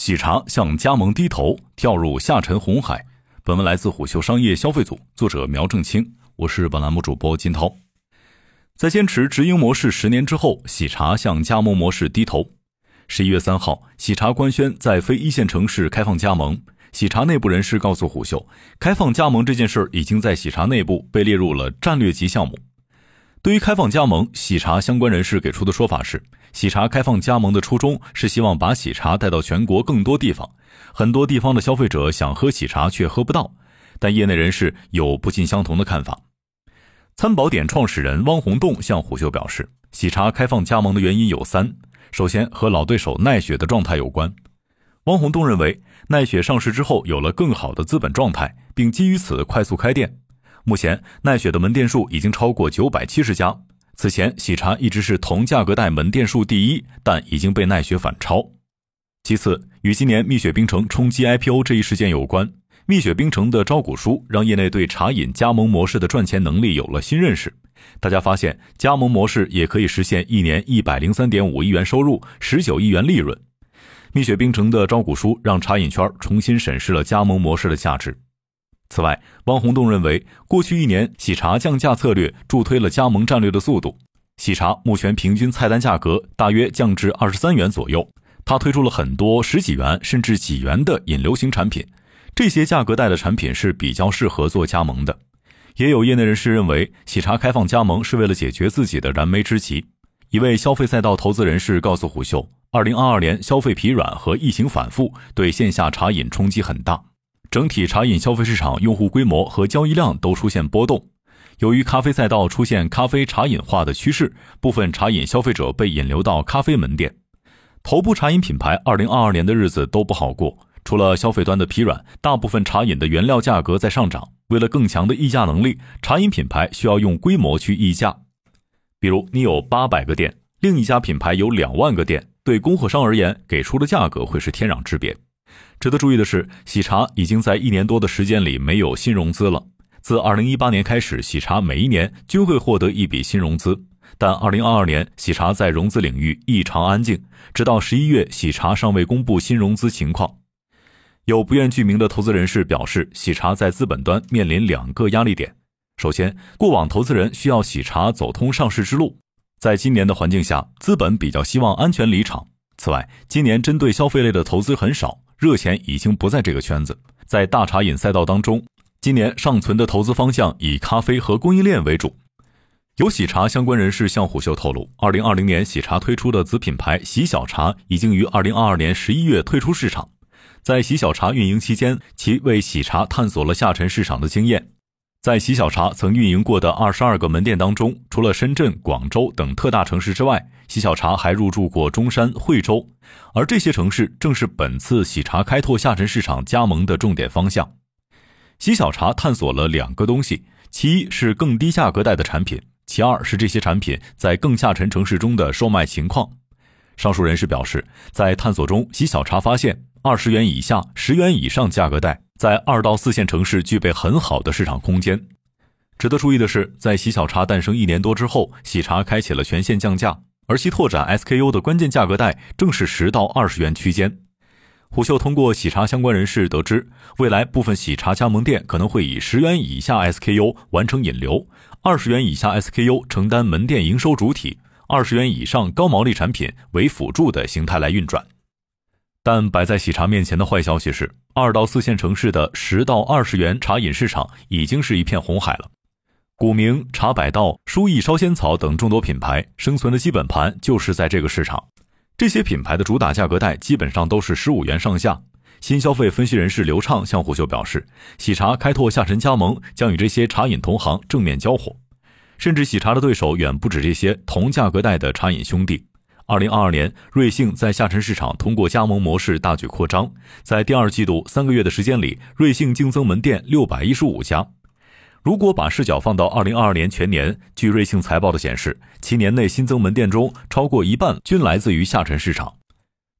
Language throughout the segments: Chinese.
喜茶向加盟低头，跳入下沉红海。本文来自虎嗅商业消费组，作者苗正清，我是本栏目主播金涛。在坚持直营模式十年之后，喜茶向加盟模式低头。十一月三号，喜茶官宣在非一线城市开放加盟。喜茶内部人士告诉虎嗅，开放加盟这件事已经在喜茶内部被列入了战略级项目。对于开放加盟，喜茶相关人士给出的说法是：喜茶开放加盟的初衷是希望把喜茶带到全国更多地方。很多地方的消费者想喝喜茶却喝不到，但业内人士有不尽相同的看法。参宝点创始人汪洪栋向虎嗅表示，喜茶开放加盟的原因有三：首先和老对手奈雪的状态有关。汪洪栋认为。奈雪上市之后有了更好的资本状态，并基于此快速开店。目前奈雪的门店数已经超过九百七十家。此前喜茶一直是同价格带门店数第一，但已经被奈雪反超。其次，与今年蜜雪冰城冲击 IPO 这一事件有关。蜜雪冰城的招股书让业内对茶饮加盟模式的赚钱能力有了新认识。大家发现，加盟模式也可以实现一年一百零三点五亿元收入，十九亿元利润。蜜雪冰城的招股书让茶饮圈重新审视了加盟模式的价值。此外，汪洪栋认为，过去一年喜茶降价策略助推了加盟战略的速度。喜茶目前平均菜单价格大约降至二十三元左右，他推出了很多十几元甚至几元的引流型产品，这些价格带的产品是比较适合做加盟的。也有业内人士认为，喜茶开放加盟是为了解决自己的燃眉之急。一位消费赛道投资人士告诉虎嗅。二零二二年消费疲软和疫情反复对线下茶饮冲击很大，整体茶饮消费市场用户规模和交易量都出现波动。由于咖啡赛道出现咖啡茶饮化的趋势，部分茶饮消费者被引流到咖啡门店。头部茶饮品牌二零二二年的日子都不好过，除了消费端的疲软，大部分茶饮的原料价格在上涨。为了更强的议价能力，茶饮品牌需要用规模去议价。比如你有八百个店，另一家品牌有两万个店。对供货商而言，给出的价格会是天壤之别。值得注意的是，喜茶已经在一年多的时间里没有新融资了。自2018年开始，喜茶每一年均会获得一笔新融资，但2022年喜茶在融资领域异常安静，直到十一月，喜茶尚未公布新融资情况。有不愿具名的投资人士表示，喜茶在资本端面临两个压力点：首先，过往投资人需要喜茶走通上市之路。在今年的环境下，资本比较希望安全离场。此外，今年针对消费类的投资很少，热钱已经不在这个圈子。在大茶饮赛道当中，今年尚存的投资方向以咖啡和供应链为主。有喜茶相关人士向虎嗅透露，二零二零年喜茶推出的子品牌喜小茶已经于二零二二年十一月退出市场。在喜小茶运营期间，其为喜茶探索了下沉市场的经验。在喜小茶曾运营过的二十二个门店当中，除了深圳、广州等特大城市之外，喜小茶还入驻过中山、惠州，而这些城市正是本次喜茶开拓下沉市场加盟的重点方向。喜小茶探索了两个东西，其一是更低价格带的产品，其二是这些产品在更下沉城市中的售卖情况。上述人士表示，在探索中，喜小茶发现二十元以下、十元以上价格带。在二到四线城市具备很好的市场空间。值得注意的是，在喜小茶诞生一年多之后，喜茶开启了全线降价，而其拓展 SKU 的关键价格带正是十到二十元区间。虎嗅通过喜茶相关人士得知，未来部分喜茶加盟店可能会以十元以下 SKU 完成引流，二十元以下 SKU 承担门店营收主体，二十元以上高毛利产品为辅助的形态来运转。但摆在喜茶面前的坏消息是，二到四线城市的十到二十元茶饮市场已经是一片红海了。古茗、茶百道、书意烧仙草等众多品牌生存的基本盘就是在这个市场。这些品牌的主打价格带基本上都是十五元上下。新消费分析人士刘畅向虎嗅表示，喜茶开拓下沉加盟将与这些茶饮同行正面交火，甚至喜茶的对手远不止这些同价格带的茶饮兄弟。二零二二年，瑞幸在下沉市场通过加盟模式大举扩张。在第二季度三个月的时间里，瑞幸净增门店六百一十五家。如果把视角放到二零二二年全年，据瑞幸财报的显示，其年内新增门店中超过一半均来自于下沉市场。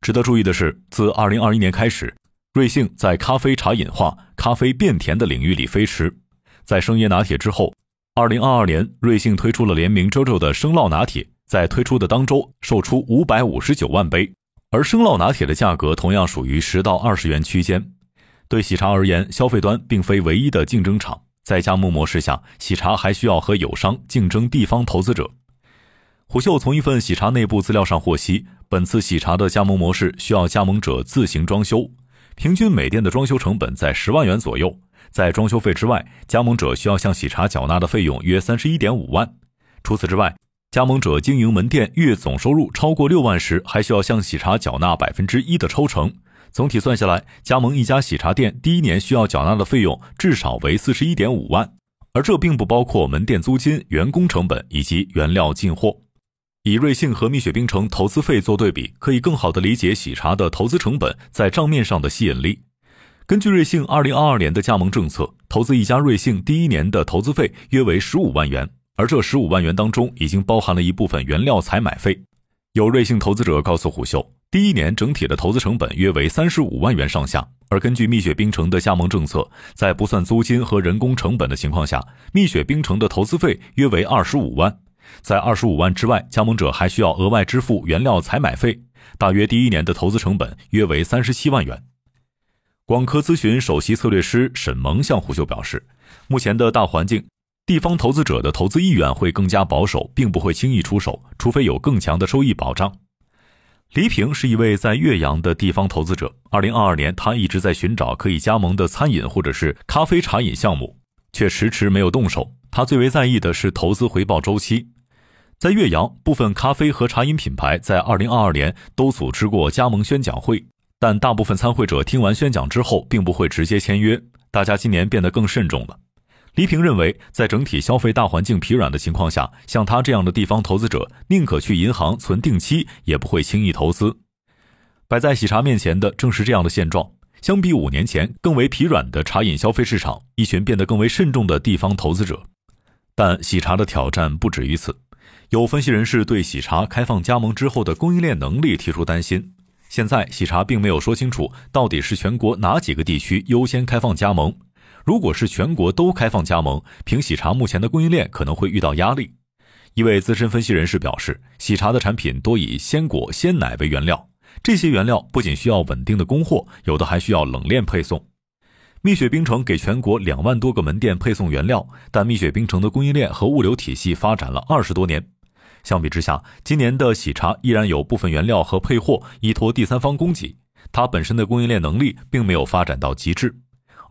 值得注意的是，自二零二一年开始，瑞幸在咖啡茶饮化、咖啡变甜的领域里飞驰。在生椰拿铁之后，二零二二年瑞幸推出了联名 JoJo 的生酪拿铁。在推出的当周售出五百五十九万杯，而生酪拿铁的价格同样属于十到二十元区间。对喜茶而言，消费端并非唯一的竞争场，在加盟模式下，喜茶还需要和友商竞争地方投资者。虎嗅从一份喜茶内部资料上获悉，本次喜茶的加盟模式需要加盟者自行装修，平均每店的装修成本在十万元左右。在装修费之外，加盟者需要向喜茶缴纳的费用约三十一点五万。除此之外，加盟者经营门店月总收入超过六万时，还需要向喜茶缴纳百分之一的抽成。总体算下来，加盟一家喜茶店第一年需要缴纳的费用至少为四十一点五万，而这并不包括门店租金、员工成本以及原料进货。以瑞幸和蜜雪冰城投资费做对比，可以更好地理解喜茶的投资成本在账面上的吸引力。根据瑞幸二零二二年的加盟政策，投资一家瑞幸第一年的投资费约为十五万元，而这十五万元当中已经包含了一部分原料采买费。有瑞幸投资者告诉虎嗅，第一年整体的投资成本约为三十五万元上下。而根据蜜雪冰城的加盟政策，在不算租金和人工成本的情况下，蜜雪冰城的投资费约为二十五万。在二十五万之外，加盟者还需要额外支付原料采买费，大约第一年的投资成本约为三十七万元。广科咨询首席策略师沈萌向虎嗅表示，目前的大环境，地方投资者的投资意愿会更加保守，并不会轻易出手，除非有更强的收益保障。黎平是一位在岳阳的地方投资者，二零二二年他一直在寻找可以加盟的餐饮或者是咖啡茶饮项目，却迟迟没有动手。他最为在意的是投资回报周期。在岳阳，部分咖啡和茶饮品牌在二零二二年都组织过加盟宣讲会。但大部分参会者听完宣讲之后，并不会直接签约。大家今年变得更慎重了。黎平认为，在整体消费大环境疲软的情况下，像他这样的地方投资者，宁可去银行存定期，也不会轻易投资。摆在喜茶面前的正是这样的现状。相比五年前更为疲软的茶饮消费市场，一群变得更为慎重的地方投资者。但喜茶的挑战不止于此。有分析人士对喜茶开放加盟之后的供应链能力提出担心。现在喜茶并没有说清楚到底是全国哪几个地区优先开放加盟。如果是全国都开放加盟，凭喜茶目前的供应链可能会遇到压力。一位资深分析人士表示，喜茶的产品多以鲜果、鲜奶为原料，这些原料不仅需要稳定的供货，有的还需要冷链配送。蜜雪冰城给全国两万多个门店配送原料，但蜜雪冰城的供应链和物流体系发展了二十多年。相比之下，今年的喜茶依然有部分原料和配货依托第三方供给，它本身的供应链能力并没有发展到极致，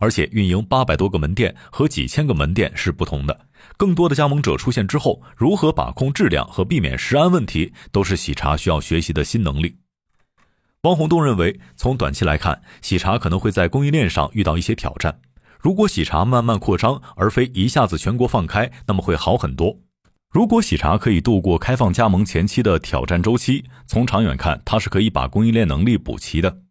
而且运营八百多个门店和几千个门店是不同的。更多的加盟者出现之后，如何把控质量和避免食安问题，都是喜茶需要学习的新能力。汪洪东认为，从短期来看，喜茶可能会在供应链上遇到一些挑战。如果喜茶慢慢扩张，而非一下子全国放开，那么会好很多。如果喜茶可以度过开放加盟前期的挑战周期，从长远看，它是可以把供应链能力补齐的。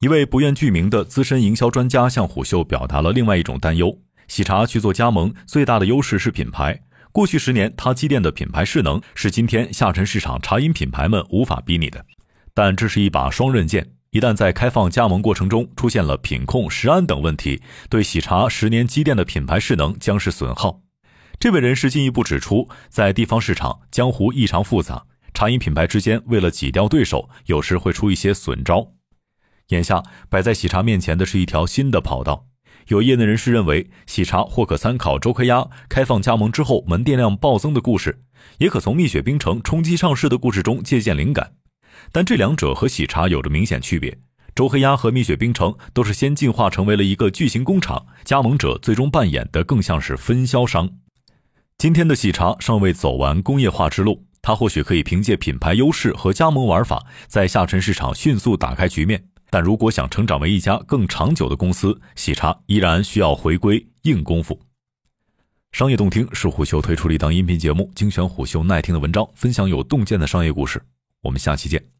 一位不愿具名的资深营销专家向虎嗅表达了另外一种担忧：喜茶去做加盟，最大的优势是品牌。过去十年，它积淀的品牌势能是今天下沉市场茶饮品牌们无法比拟的。但这是一把双刃剑，一旦在开放加盟过程中出现了品控、食安等问题，对喜茶十年积淀的品牌势能将是损耗。这位人士进一步指出，在地方市场，江湖异常复杂，茶饮品牌之间为了挤掉对手，有时会出一些损招。眼下摆在喜茶面前的是一条新的跑道。有业内人士认为，喜茶或可参考周黑鸭开放加盟之后门店量暴增的故事，也可从蜜雪冰城冲击上市的故事中借鉴灵感。但这两者和喜茶有着明显区别。周黑鸭和蜜雪冰城都是先进化成为了一个巨型工厂，加盟者最终扮演的更像是分销商。今天的喜茶尚未走完工业化之路，它或许可以凭借品牌优势和加盟玩法，在下沉市场迅速打开局面。但如果想成长为一家更长久的公司，喜茶依然需要回归硬功夫。商业洞听是虎嗅推出的一档音频节目，精选虎嗅耐听的文章，分享有洞见的商业故事。我们下期见。